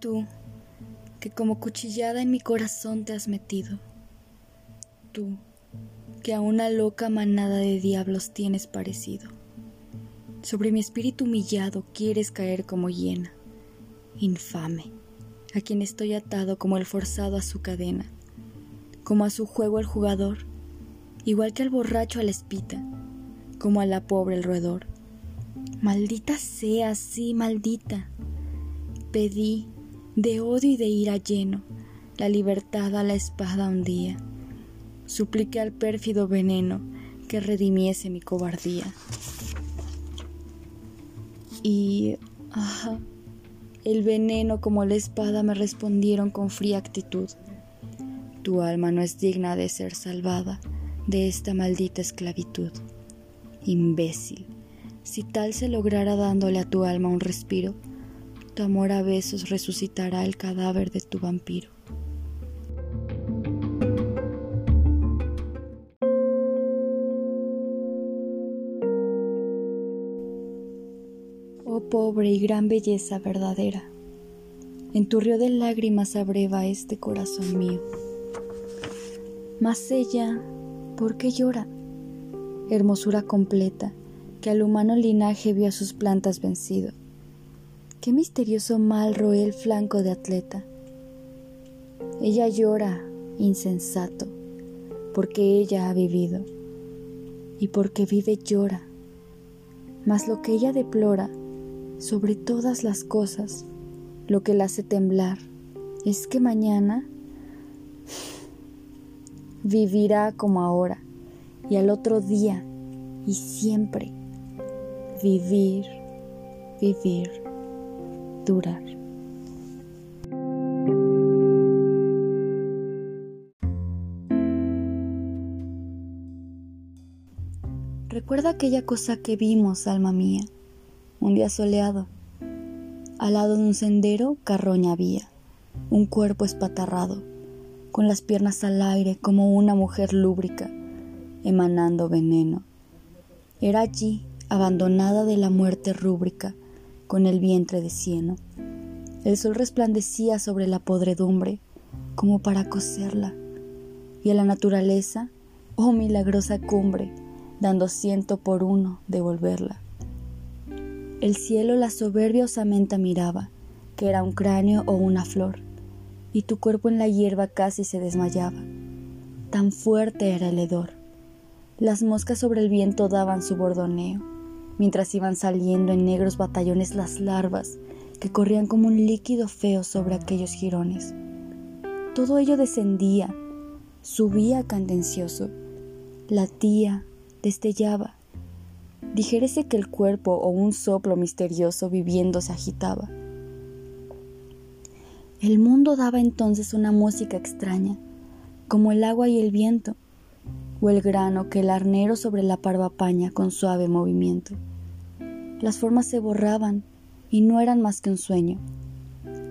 Tú, que como cuchillada en mi corazón te has metido. Tú, que a una loca manada de diablos tienes parecido. Sobre mi espíritu humillado quieres caer como hiena. Infame, a quien estoy atado como el forzado a su cadena, como a su juego el jugador, igual que al borracho a la espita, como a la pobre el roedor. Maldita sea, sí, maldita. Pedí de odio y de ira lleno, la libertad a la espada un día. Supliqué al pérfido veneno que redimiese mi cobardía. Y, ajá, el veneno como la espada me respondieron con fría actitud. Tu alma no es digna de ser salvada de esta maldita esclavitud. Imbécil, si tal se lograra dándole a tu alma un respiro, tu amor a besos resucitará el cadáver de tu vampiro. Oh pobre y gran belleza verdadera, en tu río de lágrimas abreva este corazón mío. Mas ella, ¿por qué llora? Hermosura completa, que al humano linaje vio a sus plantas vencido Qué misterioso mal roe el flanco de atleta. Ella llora, insensato, porque ella ha vivido, y porque vive llora. Mas lo que ella deplora, sobre todas las cosas, lo que la hace temblar, es que mañana vivirá como ahora, y al otro día, y siempre, vivir, vivir durar. Recuerda aquella cosa que vimos, alma mía, un día soleado. Al lado de un sendero, carroña había, un cuerpo espatarrado, con las piernas al aire como una mujer lúbrica, emanando veneno. Era allí, abandonada de la muerte rúbrica, con el vientre de cieno. El sol resplandecía sobre la podredumbre como para coserla, y a la naturaleza, oh milagrosa cumbre, dando ciento por uno devolverla. El cielo la soberbia osamenta miraba, que era un cráneo o una flor, y tu cuerpo en la hierba casi se desmayaba. Tan fuerte era el hedor. Las moscas sobre el viento daban su bordoneo mientras iban saliendo en negros batallones las larvas que corrían como un líquido feo sobre aquellos jirones. Todo ello descendía, subía candencioso, latía, destellaba. Dijérese que el cuerpo o un soplo misterioso viviendo se agitaba. El mundo daba entonces una música extraña, como el agua y el viento, o el grano que el arnero sobre la parva paña con suave movimiento. Las formas se borraban y no eran más que un sueño,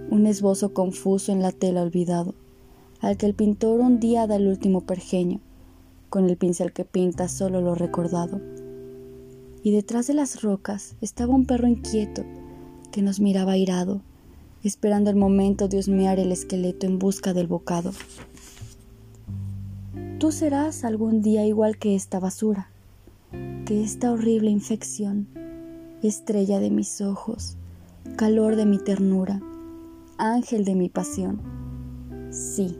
un esbozo confuso en la tela olvidado, al que el pintor un día da el último pergeño, con el pincel que pinta solo lo recordado. Y detrás de las rocas estaba un perro inquieto que nos miraba airado, esperando el momento de husmear el esqueleto en busca del bocado. Tú serás algún día igual que esta basura, que esta horrible infección, estrella de mis ojos, calor de mi ternura, ángel de mi pasión. Sí,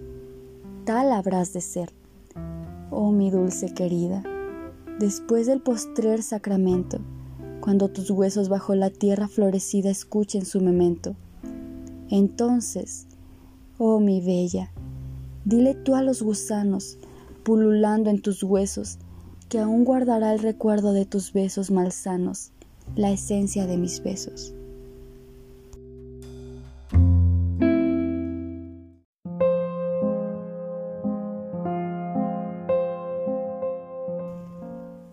tal habrás de ser, oh mi dulce querida, después del postrer sacramento, cuando tus huesos bajo la tierra florecida escuchen su memento. Entonces, oh mi bella, dile tú a los gusanos, pululando en tus huesos, que aún guardará el recuerdo de tus besos malsanos, la esencia de mis besos.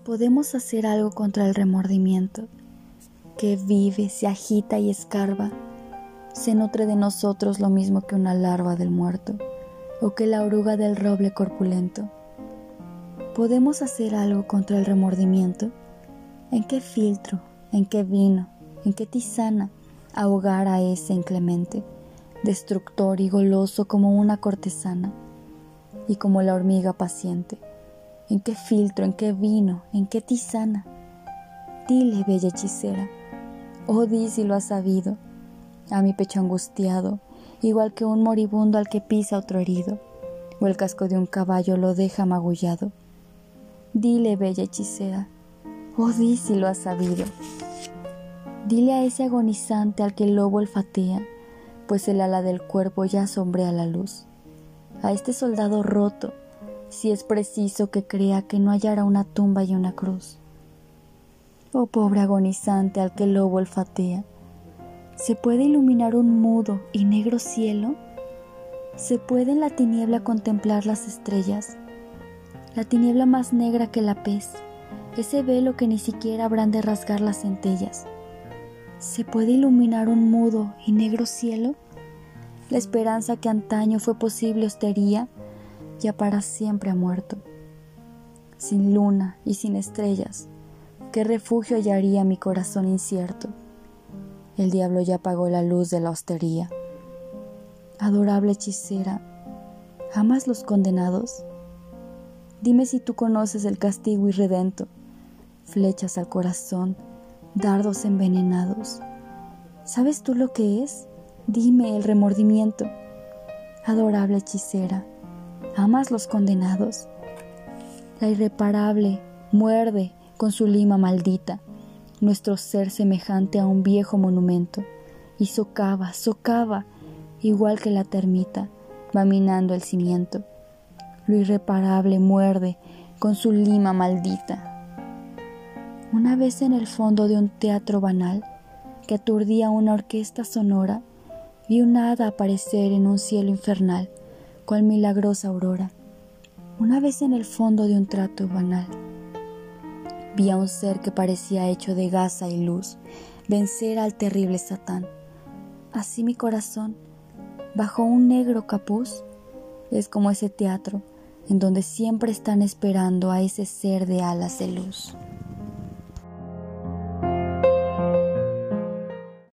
Podemos hacer algo contra el remordimiento, que vive, se agita y escarba, se nutre de nosotros lo mismo que una larva del muerto o que la oruga del roble corpulento ¿Podemos hacer algo contra el remordimiento? ¿En qué filtro, en qué vino, en qué tisana ahogar a ese inclemente destructor y goloso como una cortesana, y como la hormiga paciente. ¿En qué filtro, en qué vino, en qué tisana? Dile, bella hechicera, oh di si lo has sabido, a mi pecho angustiado, igual que un moribundo al que pisa otro herido, o el casco de un caballo lo deja magullado. Dile, bella hechicera, oh di si lo has sabido. Dile a ese agonizante al que el lobo olfatea, pues el ala del cuerpo ya sombrea la luz. A este soldado roto, si es preciso que crea que no hallará una tumba y una cruz. Oh pobre agonizante al que el lobo olfatea, ¿se puede iluminar un mudo y negro cielo? ¿Se puede en la tiniebla contemplar las estrellas? La tiniebla más negra que la pez, ese velo que ni siquiera habrán de rasgar las centellas ¿Se puede iluminar un mudo y negro cielo? La esperanza que antaño fue posible hostería, ya para siempre ha muerto. Sin luna y sin estrellas, ¿qué refugio hallaría mi corazón incierto? El diablo ya apagó la luz de la hostería. Adorable hechicera, ¿amas los condenados? Dime si tú conoces el castigo irredento, flechas al corazón, dardos envenenados. ¿Sabes tú lo que es? Dime el remordimiento. Adorable hechicera, ¿amas los condenados? La irreparable muerde con su lima maldita nuestro ser semejante a un viejo monumento y socava, socava, igual que la termita, va minando el cimiento. Lo irreparable muerde con su lima maldita una vez en el fondo de un teatro banal que aturdía una orquesta sonora, vi un hada aparecer en un cielo infernal, cual milagrosa aurora. Una vez en el fondo de un trato banal, vi a un ser que parecía hecho de gasa y luz, vencer al terrible Satán. Así mi corazón, bajo un negro capuz, es como ese teatro en donde siempre están esperando a ese ser de alas de luz.